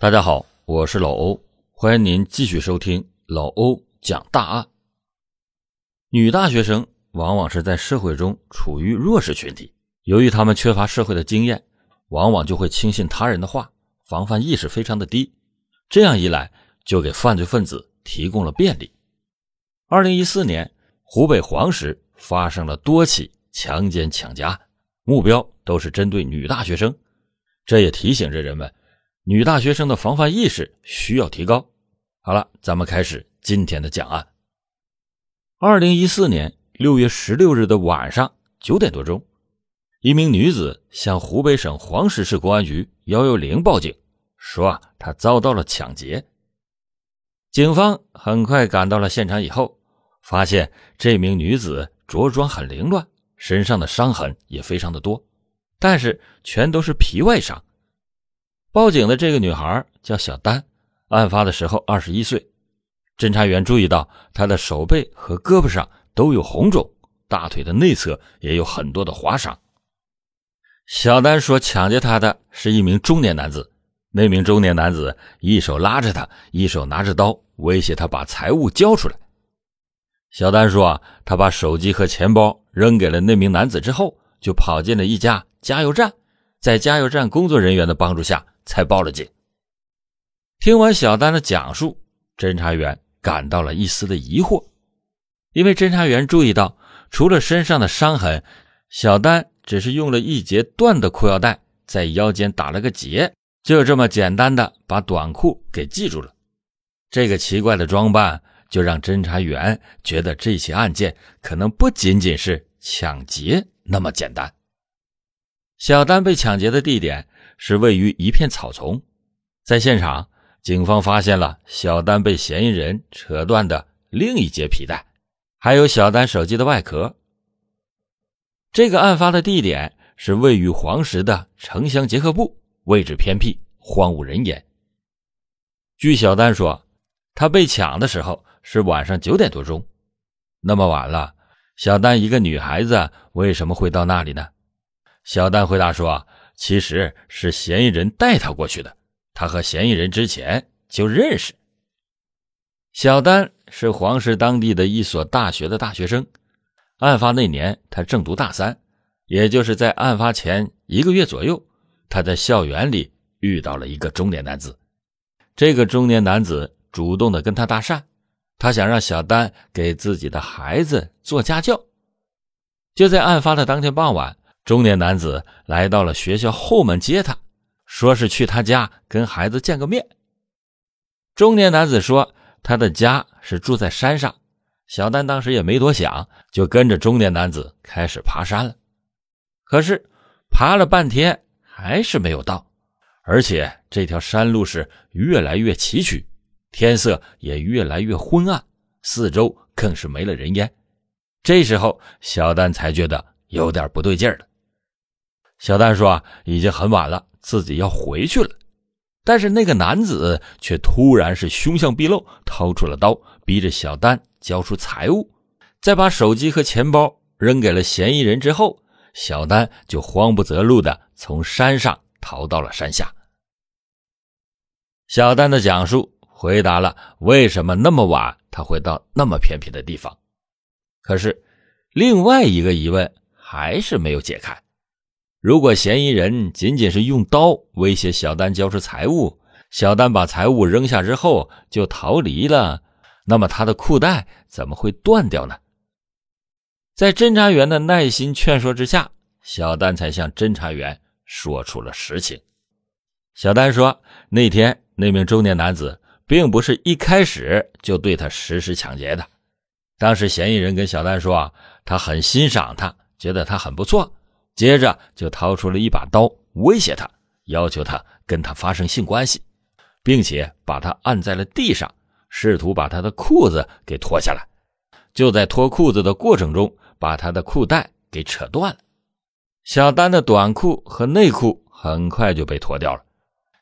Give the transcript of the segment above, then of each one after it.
大家好，我是老欧，欢迎您继续收听老欧讲大案。女大学生往往是在社会中处于弱势群体，由于她们缺乏社会的经验，往往就会轻信他人的话，防范意识非常的低。这样一来，就给犯罪分子提供了便利。二零一四年，湖北黄石发生了多起强奸抢劫案，目标都是针对女大学生，这也提醒着人们。女大学生的防范意识需要提高。好了，咱们开始今天的讲案。二零一四年六月十六日的晚上九点多钟，一名女子向湖北省黄石市公安局幺幺零报警，说啊，她遭到了抢劫。警方很快赶到了现场以后，发现这名女子着装很凌乱，身上的伤痕也非常的多，但是全都是皮外伤。报警的这个女孩叫小丹，案发的时候二十一岁。侦查员注意到她的手背和胳膊上都有红肿，大腿的内侧也有很多的划伤。小丹说，抢劫她的是一名中年男子，那名中年男子一手拉着她，一手拿着刀，威胁她把财物交出来。小丹说，啊她把手机和钱包扔给了那名男子之后，就跑进了一家加油站，在加油站工作人员的帮助下。才报了警。听完小丹的讲述，侦查员感到了一丝的疑惑，因为侦查员注意到，除了身上的伤痕，小丹只是用了一截断的裤腰带在腰间打了个结，就这么简单的把短裤给系住了。这个奇怪的装扮，就让侦查员觉得这起案件可能不仅仅是抢劫那么简单。小丹被抢劫的地点。是位于一片草丛，在现场，警方发现了小丹被嫌疑人扯断的另一截皮带，还有小丹手机的外壳。这个案发的地点是位于黄石的城乡结合部，位置偏僻，荒无人烟。据小丹说，他被抢的时候是晚上九点多钟，那么晚了，小丹一个女孩子为什么会到那里呢？小丹回答说。其实是嫌疑人带他过去的，他和嫌疑人之前就认识。小丹是黄石当地的一所大学的大学生，案发那年他正读大三，也就是在案发前一个月左右，他在校园里遇到了一个中年男子。这个中年男子主动的跟他搭讪，他想让小丹给自己的孩子做家教。就在案发的当天傍晚。中年男子来到了学校后门接他，说是去他家跟孩子见个面。中年男子说他的家是住在山上，小丹当时也没多想，就跟着中年男子开始爬山了。可是爬了半天还是没有到，而且这条山路是越来越崎岖，天色也越来越昏暗，四周更是没了人烟。这时候小丹才觉得有点不对劲了。小丹说：“啊，已经很晚了，自己要回去了。”但是那个男子却突然是凶相毕露，掏出了刀，逼着小丹交出财物，再把手机和钱包扔给了嫌疑人之后，小丹就慌不择路的从山上逃到了山下。小丹的讲述回答了为什么那么晚他会到那么偏僻的地方，可是另外一个疑问还是没有解开。如果嫌疑人仅仅是用刀威胁小丹交出财物，小丹把财物扔下之后就逃离了，那么他的裤带怎么会断掉呢？在侦查员的耐心劝说之下，小丹才向侦查员说出了实情。小丹说，那天那名中年男子并不是一开始就对他实施抢劫的，当时嫌疑人跟小丹说，他很欣赏他，觉得他很不错。接着就掏出了一把刀，威胁他，要求他跟他发生性关系，并且把他按在了地上，试图把他的裤子给脱下来。就在脱裤子的过程中，把他的裤带给扯断了。小丹的短裤和内裤很快就被脱掉了。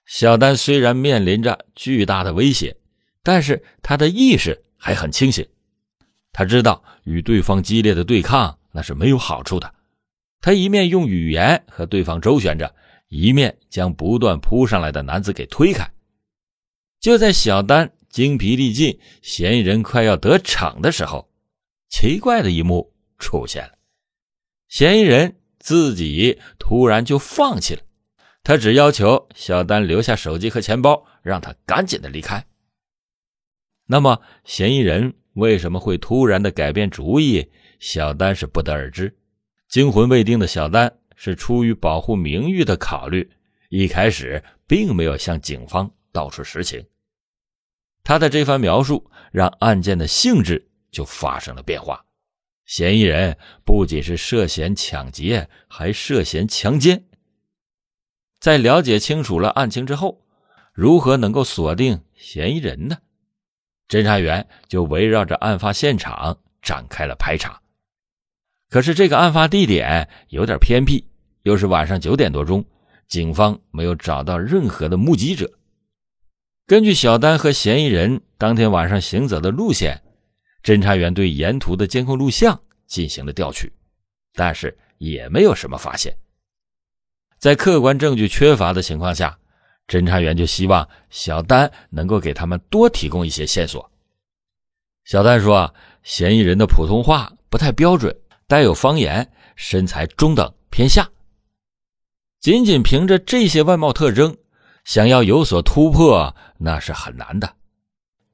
小丹虽然面临着巨大的威胁，但是他的意识还很清醒，他知道与对方激烈的对抗那是没有好处的。他一面用语言和对方周旋着，一面将不断扑上来的男子给推开。就在小丹精疲力尽、嫌疑人快要得逞的时候，奇怪的一幕出现了：嫌疑人自己突然就放弃了，他只要求小丹留下手机和钱包，让他赶紧的离开。那么，嫌疑人为什么会突然的改变主意？小丹是不得而知。惊魂未定的小丹是出于保护名誉的考虑，一开始并没有向警方道出实情。他的这番描述让案件的性质就发生了变化。嫌疑人不仅是涉嫌抢劫，还涉嫌强奸。在了解清楚了案情之后，如何能够锁定嫌疑人呢？侦查员就围绕着案发现场展开了排查，可是这个案发地点有点偏僻，又是晚上九点多钟，警方没有找到任何的目击者。根据小丹和嫌疑人当天晚上行走的路线，侦查员对沿途的监控录像进行了调取，但是也没有什么发现。在客观证据缺乏的情况下。侦查员就希望小丹能够给他们多提供一些线索。小丹说：“嫌疑人的普通话不太标准，带有方言，身材中等偏下。仅仅凭着这些外貌特征，想要有所突破，那是很难的。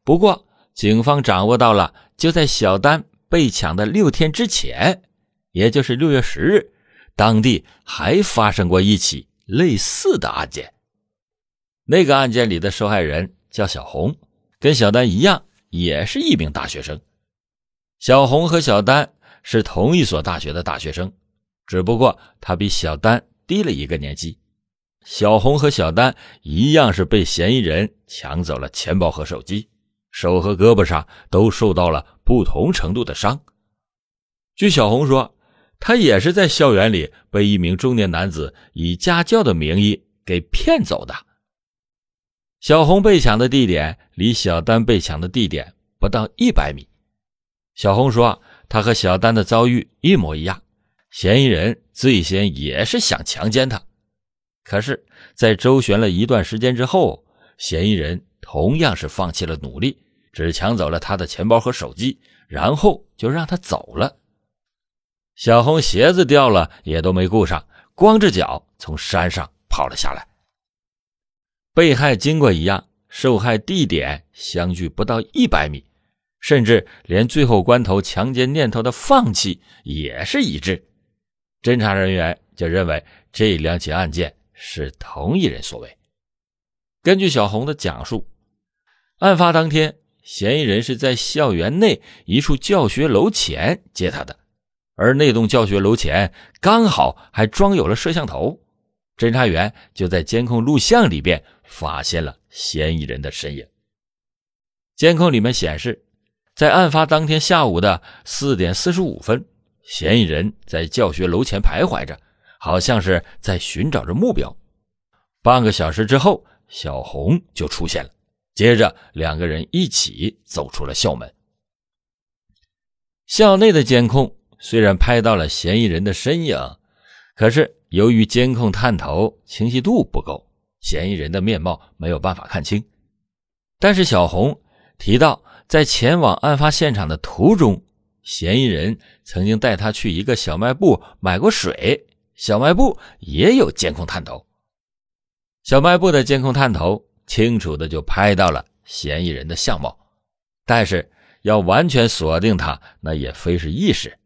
不过，警方掌握到了，就在小丹被抢的六天之前，也就是六月十日，当地还发生过一起类似的案件。”那个案件里的受害人叫小红，跟小丹一样，也是一名大学生。小红和小丹是同一所大学的大学生，只不过他比小丹低了一个年级。小红和小丹一样是被嫌疑人抢走了钱包和手机，手和胳膊上都受到了不同程度的伤。据小红说，她也是在校园里被一名中年男子以家教的名义给骗走的。小红被抢的地点离小丹被抢的地点不到一百米。小红说：“他和小丹的遭遇一模一样，嫌疑人最先也是想强奸她。可是，在周旋了一段时间之后，嫌疑人同样是放弃了努力，只抢走了她的钱包和手机，然后就让她走了。小红鞋子掉了也都没顾上，光着脚从山上跑了下来。”被害经过一样，受害地点相距不到一百米，甚至连最后关头强奸念头的放弃也是一致。侦查人员就认为这两起案件是同一人所为。根据小红的讲述，案发当天，嫌疑人是在校园内一处教学楼前接她的，而那栋教学楼前刚好还装有了摄像头。侦查员就在监控录像里边发现了嫌疑人的身影。监控里面显示，在案发当天下午的四点四十五分，嫌疑人在教学楼前徘徊着，好像是在寻找着目标。半个小时之后，小红就出现了，接着两个人一起走出了校门。校内的监控虽然拍到了嫌疑人的身影，可是。由于监控探头清晰度不够，嫌疑人的面貌没有办法看清。但是小红提到，在前往案发现场的途中，嫌疑人曾经带他去一个小卖部买过水，小卖部也有监控探头。小卖部的监控探头清楚的就拍到了嫌疑人的相貌，但是要完全锁定他，那也非是易事。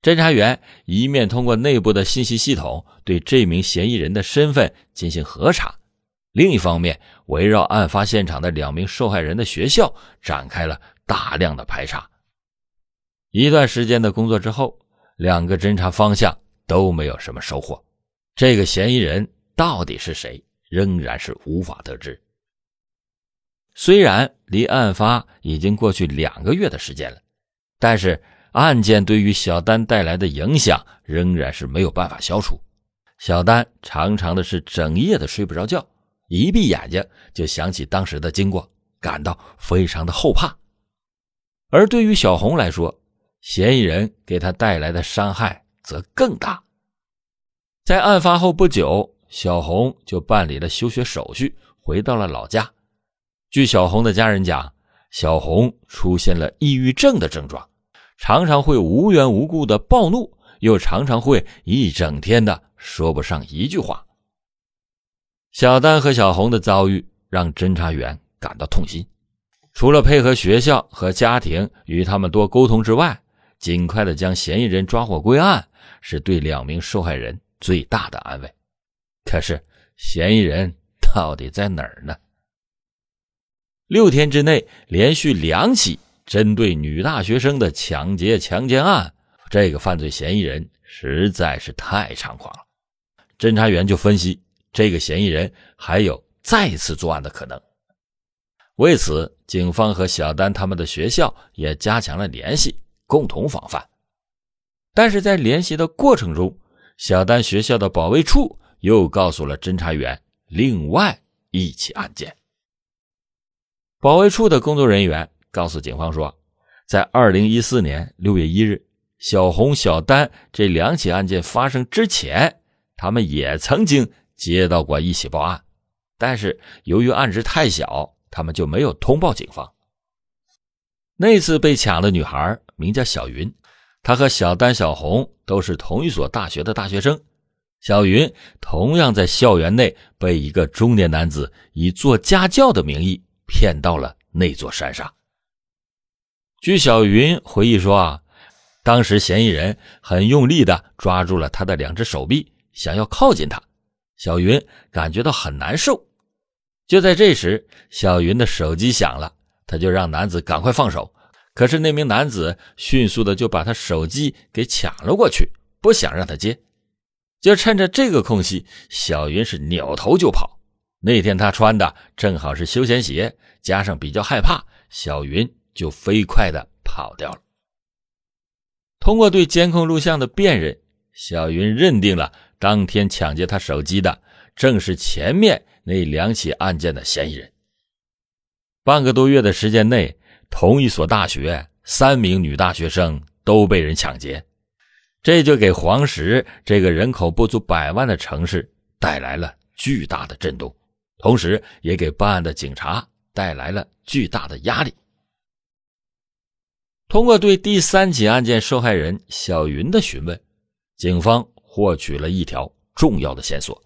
侦查员一面通过内部的信息系统对这名嫌疑人的身份进行核查，另一方面围绕案发现场的两名受害人的学校展开了大量的排查。一段时间的工作之后，两个侦查方向都没有什么收获。这个嫌疑人到底是谁，仍然是无法得知。虽然离案发已经过去两个月的时间了，但是。案件对于小丹带来的影响仍然是没有办法消除。小丹常常的是整夜的睡不着觉，一闭眼睛就想起当时的经过，感到非常的后怕。而对于小红来说，嫌疑人给她带来的伤害则更大。在案发后不久，小红就办理了休学手续，回到了老家。据小红的家人讲，小红出现了抑郁症的症状，常常会无缘无故的暴怒，又常常会一整天的说不上一句话。小丹和小红的遭遇让侦查员感到痛心，除了配合学校和家庭与他们多沟通之外，尽快的将嫌疑人抓获归案，是对两名受害人最大的安慰。可是，嫌疑人到底在哪儿呢？六天之内连续两起针对女大学生的抢劫、强奸案，这个犯罪嫌疑人实在是太猖狂了。侦查员就分析，这个嫌疑人还有再次作案的可能。为此，警方和小丹他们的学校也加强了联系，共同防范。但是在联系的过程中，小丹学校的保卫处又告诉了侦查员另外一起案件。保卫处的工作人员告诉警方说，在二零一四年六月一日，小红、小丹这两起案件发生之前，他们也曾经接到过一起报案，但是由于案值太小，他们就没有通报警方。那次被抢的女孩名叫小云，她和小丹、小红都是同一所大学的大学生。小云同样在校园内被一个中年男子以做家教的名义。骗到了那座山上。据小云回忆说啊，当时嫌疑人很用力的抓住了他的两只手臂，想要靠近他。小云感觉到很难受。就在这时，小云的手机响了，他就让男子赶快放手。可是那名男子迅速的就把他手机给抢了过去，不想让他接。就趁着这个空隙，小云是扭头就跑。那天她穿的正好是休闲鞋，加上比较害怕，小云就飞快的跑掉了。通过对监控录像的辨认，小云认定了当天抢劫他手机的正是前面那两起案件的嫌疑人。半个多月的时间内，同一所大学三名女大学生都被人抢劫，这就给黄石这个人口不足百万的城市带来了巨大的震动。同时，也给办案的警察带来了巨大的压力。通过对第三起案件受害人小云的询问，警方获取了一条重要的线索：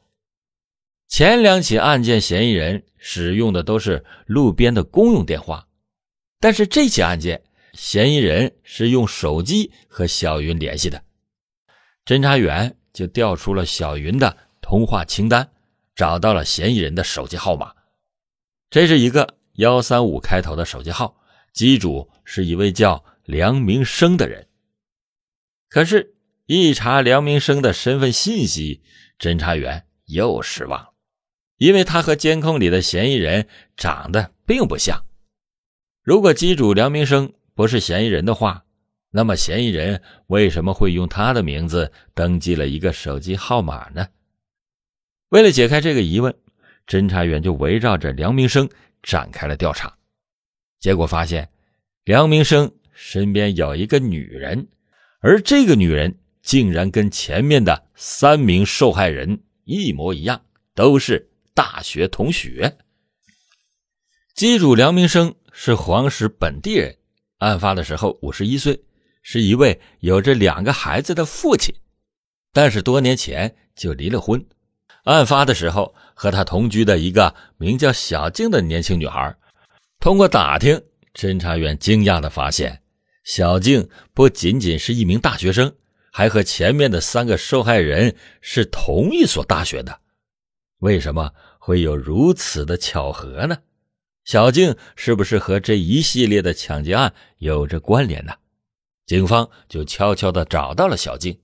前两起案件嫌疑人使用的都是路边的公用电话，但是这起案件嫌疑人是用手机和小云联系的。侦查员就调出了小云的通话清单。找到了嫌疑人的手机号码，这是一个幺三五开头的手机号，机主是一位叫梁明生的人。可是，一查梁明生的身份信息，侦查员又失望了，因为他和监控里的嫌疑人长得并不像。如果机主梁明生不是嫌疑人的话，那么嫌疑人为什么会用他的名字登记了一个手机号码呢？为了解开这个疑问，侦查员就围绕着梁明生展开了调查。结果发现，梁明生身边有一个女人，而这个女人竟然跟前面的三名受害人一模一样，都是大学同学。机主梁明生是黄石本地人，案发的时候五十一岁，是一位有着两个孩子的父亲，但是多年前就离了婚。案发的时候，和他同居的一个名叫小静的年轻女孩，通过打听，侦查员惊讶的发现，小静不仅仅是一名大学生，还和前面的三个受害人是同一所大学的。为什么会有如此的巧合呢？小静是不是和这一系列的抢劫案有着关联呢？警方就悄悄的找到了小静，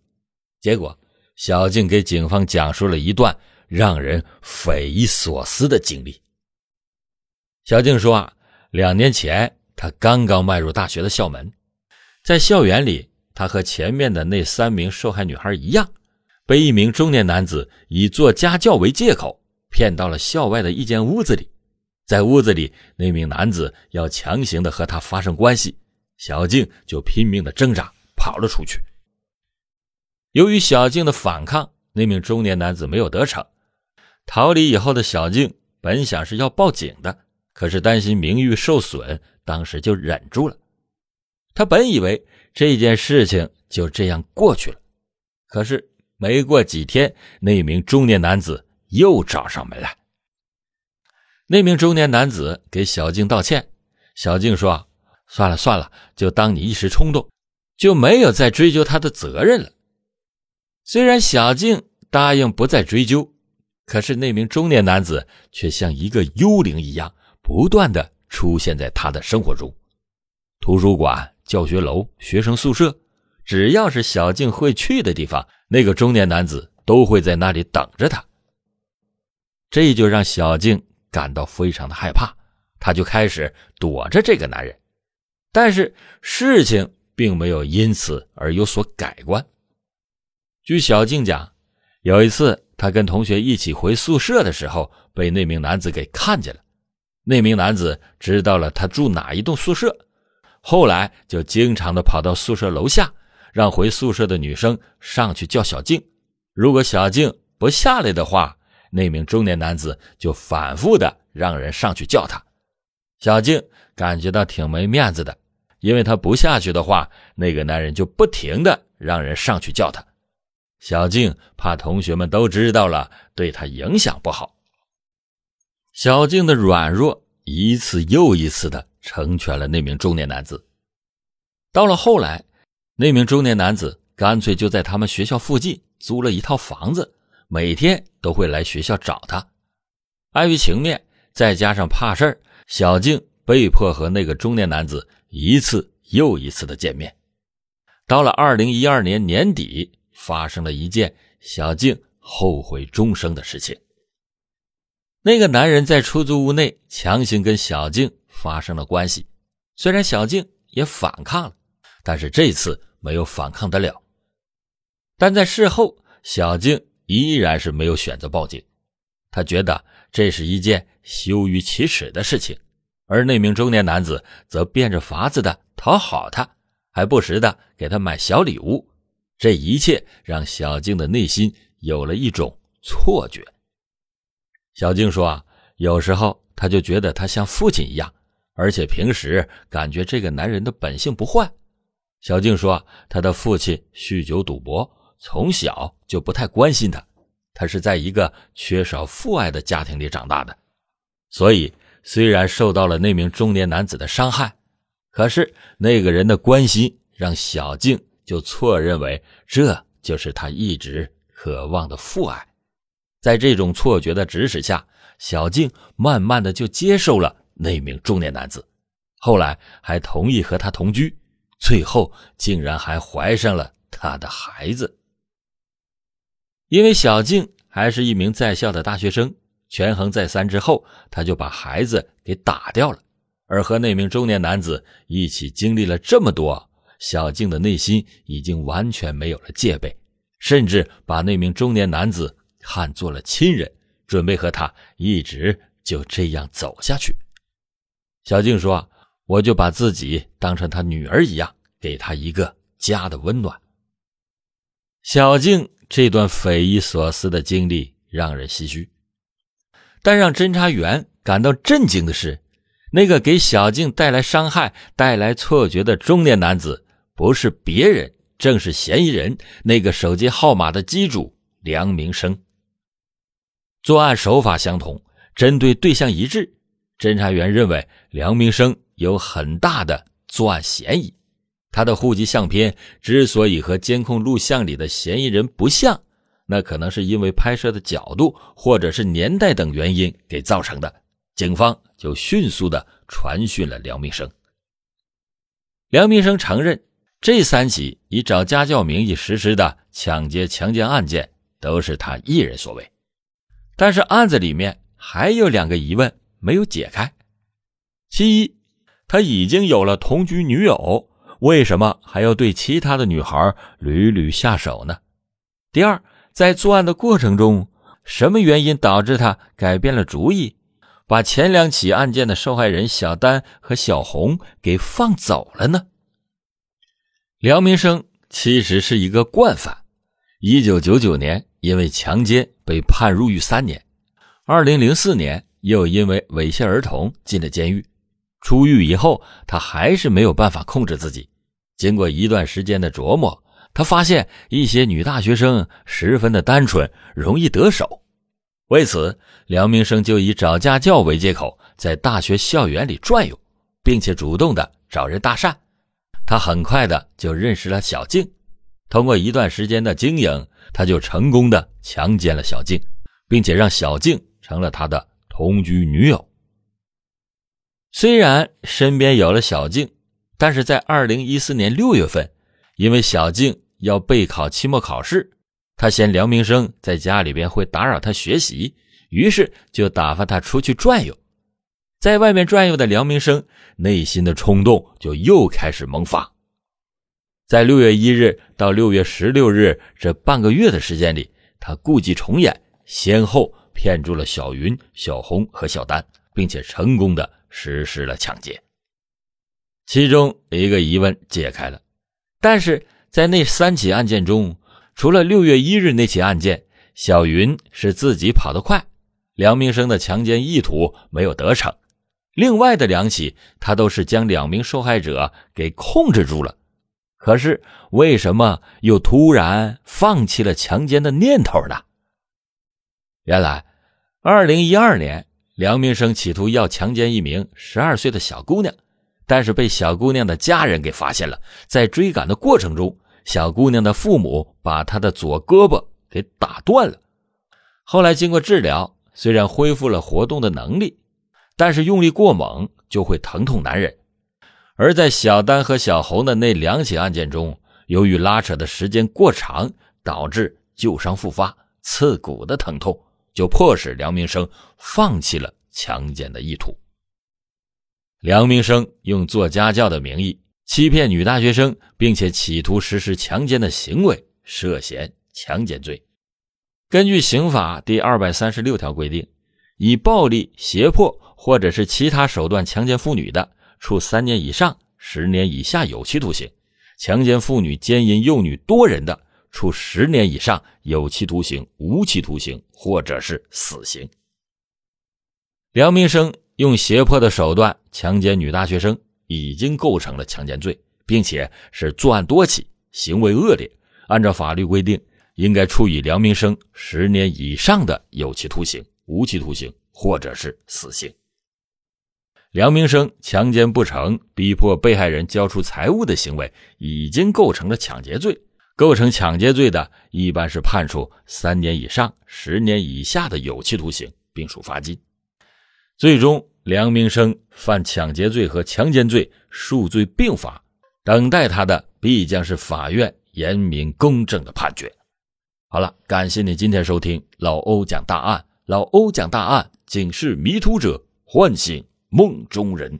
结果小静给警方讲述了一段。让人匪夷所思的经历。小静说：“啊，两年前她刚刚迈入大学的校门，在校园里，她和前面的那三名受害女孩一样，被一名中年男子以做家教为借口，骗到了校外的一间屋子里。在屋子里，那名男子要强行的和她发生关系，小静就拼命的挣扎，跑了出去。由于小静的反抗，那名中年男子没有得逞。”逃离以后的小静本想是要报警的，可是担心名誉受损，当时就忍住了。他本以为这件事情就这样过去了，可是没过几天，那名中年男子又找上门来。那名中年男子给小静道歉，小静说：“算了算了，就当你一时冲动，就没有再追究他的责任了。”虽然小静答应不再追究，可是那名中年男子却像一个幽灵一样，不断的出现在他的生活中。图书馆、教学楼、学生宿舍，只要是小静会去的地方，那个中年男子都会在那里等着他。这就让小静。感到非常的害怕，她就开始躲着这个男人，但是事情并没有因此而有所改观。据小静讲，有一次她跟同学一起回宿舍的时候，被那名男子给看见了。那名男子知道了他住哪一栋宿舍，后来就经常的跑到宿舍楼下，让回宿舍的女生上去叫小静。如果小静不下来的话，那名中年男子就反复的让人上去叫他，小静感觉到挺没面子的，因为他不下去的话，那个男人就不停的让人上去叫他。小静怕同学们都知道了，对他影响不好。小静的软弱一次又一次的成全了那名中年男子。到了后来，那名中年男子干脆就在他们学校附近租了一套房子。每天都会来学校找他，碍于情面，再加上怕事儿，小静被迫和那个中年男子一次又一次的见面。到了二零一二年年底，发生了一件小静后悔终生的事情。那个男人在出租屋内强行跟小静发生了关系，虽然小静也反抗了，但是这次没有反抗得了。但在事后，小静。依然是没有选择报警，她觉得这是一件羞于启齿的事情，而那名中年男子则变着法子的讨好他，还不时的给他买小礼物。这一切让小静的内心有了一种错觉。小静说：“啊，有时候她就觉得他像父亲一样，而且平时感觉这个男人的本性不坏。”小静说：“他的父亲酗酒赌博。”从小就不太关心他，他是在一个缺少父爱的家庭里长大的，所以虽然受到了那名中年男子的伤害，可是那个人的关心让小静就错认为这就是他一直渴望的父爱。在这种错觉的指使下，小静慢慢的就接受了那名中年男子，后来还同意和他同居，最后竟然还怀上了他的孩子。因为小静还是一名在校的大学生，权衡再三之后，他就把孩子给打掉了。而和那名中年男子一起经历了这么多，小静的内心已经完全没有了戒备，甚至把那名中年男子看作了亲人，准备和他一直就这样走下去。小静说：“我就把自己当成她女儿一样，给她一个家的温暖。”小静。这段匪夷所思的经历让人唏嘘，但让侦查员感到震惊的是，那个给小静带来伤害、带来错觉的中年男子，不是别人，正是嫌疑人那个手机号码的机主梁明生。作案手法相同，针对对象一致，侦查员认为梁明生有很大的作案嫌疑。他的户籍相片之所以和监控录像里的嫌疑人不像，那可能是因为拍摄的角度或者是年代等原因给造成的。警方就迅速的传讯了梁明生。梁明生承认，这三起以找家教名义实施的抢劫、强奸案件都是他一人所为。但是案子里面还有两个疑问没有解开：其一，他已经有了同居女友。为什么还要对其他的女孩屡屡下手呢？第二，在作案的过程中，什么原因导致他改变了主意，把前两起案件的受害人小丹和小红给放走了呢？梁明生其实是一个惯犯，一九九九年因为强奸被判入狱三年，二零零四年又因为猥亵儿童进了监狱。出狱以后，他还是没有办法控制自己。经过一段时间的琢磨，他发现一些女大学生十分的单纯，容易得手。为此，梁明生就以找家教为借口，在大学校园里转悠，并且主动的找人搭讪。他很快的就认识了小静。通过一段时间的经营，他就成功的强奸了小静，并且让小静成了他的同居女友。虽然身边有了小静，但是在二零一四年六月份，因为小静要备考期末考试，他嫌梁明生在家里边会打扰他学习，于是就打发他出去转悠。在外面转悠的梁明生内心的冲动就又开始萌发。在六月一日到六月十六日这半个月的时间里，他故伎重演，先后骗住了小云、小红和小丹，并且成功的。实施了抢劫，其中一个疑问解开了，但是在那三起案件中，除了六月一日那起案件，小云是自己跑得快，梁明生的强奸意图没有得逞，另外的两起，他都是将两名受害者给控制住了，可是为什么又突然放弃了强奸的念头呢？原来，二零一二年。梁明生企图要强奸一名十二岁的小姑娘，但是被小姑娘的家人给发现了。在追赶的过程中，小姑娘的父母把她的左胳膊给打断了。后来经过治疗，虽然恢复了活动的能力，但是用力过猛就会疼痛难忍。而在小丹和小红的那两起案件中，由于拉扯的时间过长，导致旧伤复发、刺骨的疼痛。就迫使梁明生放弃了强奸的意图。梁明生用做家教的名义欺骗女大学生，并且企图实施强奸的行为，涉嫌强奸罪。根据刑法第二百三十六条规定，以暴力、胁迫或者是其他手段强奸妇女的，处三年以上十年以下有期徒刑；强奸妇女、奸淫幼女多人的。处十年以上有期徒刑、无期徒刑，或者是死刑。梁明生用胁迫的手段强奸女大学生，已经构成了强奸罪，并且是作案多起，行为恶劣。按照法律规定，应该处以梁明生十年以上的有期徒刑、无期徒刑，或者是死刑。梁明生强奸不成，逼迫被害人交出财物的行为，已经构成了抢劫罪。构成抢劫罪的，一般是判处三年以上十年以下的有期徒刑，并处罚金。最终，梁明生犯抢劫罪和强奸罪，数罪并罚，等待他的必将是法院严明公正的判决。好了，感谢你今天收听老欧讲大案，老欧讲大案，警示迷途者，唤醒梦中人。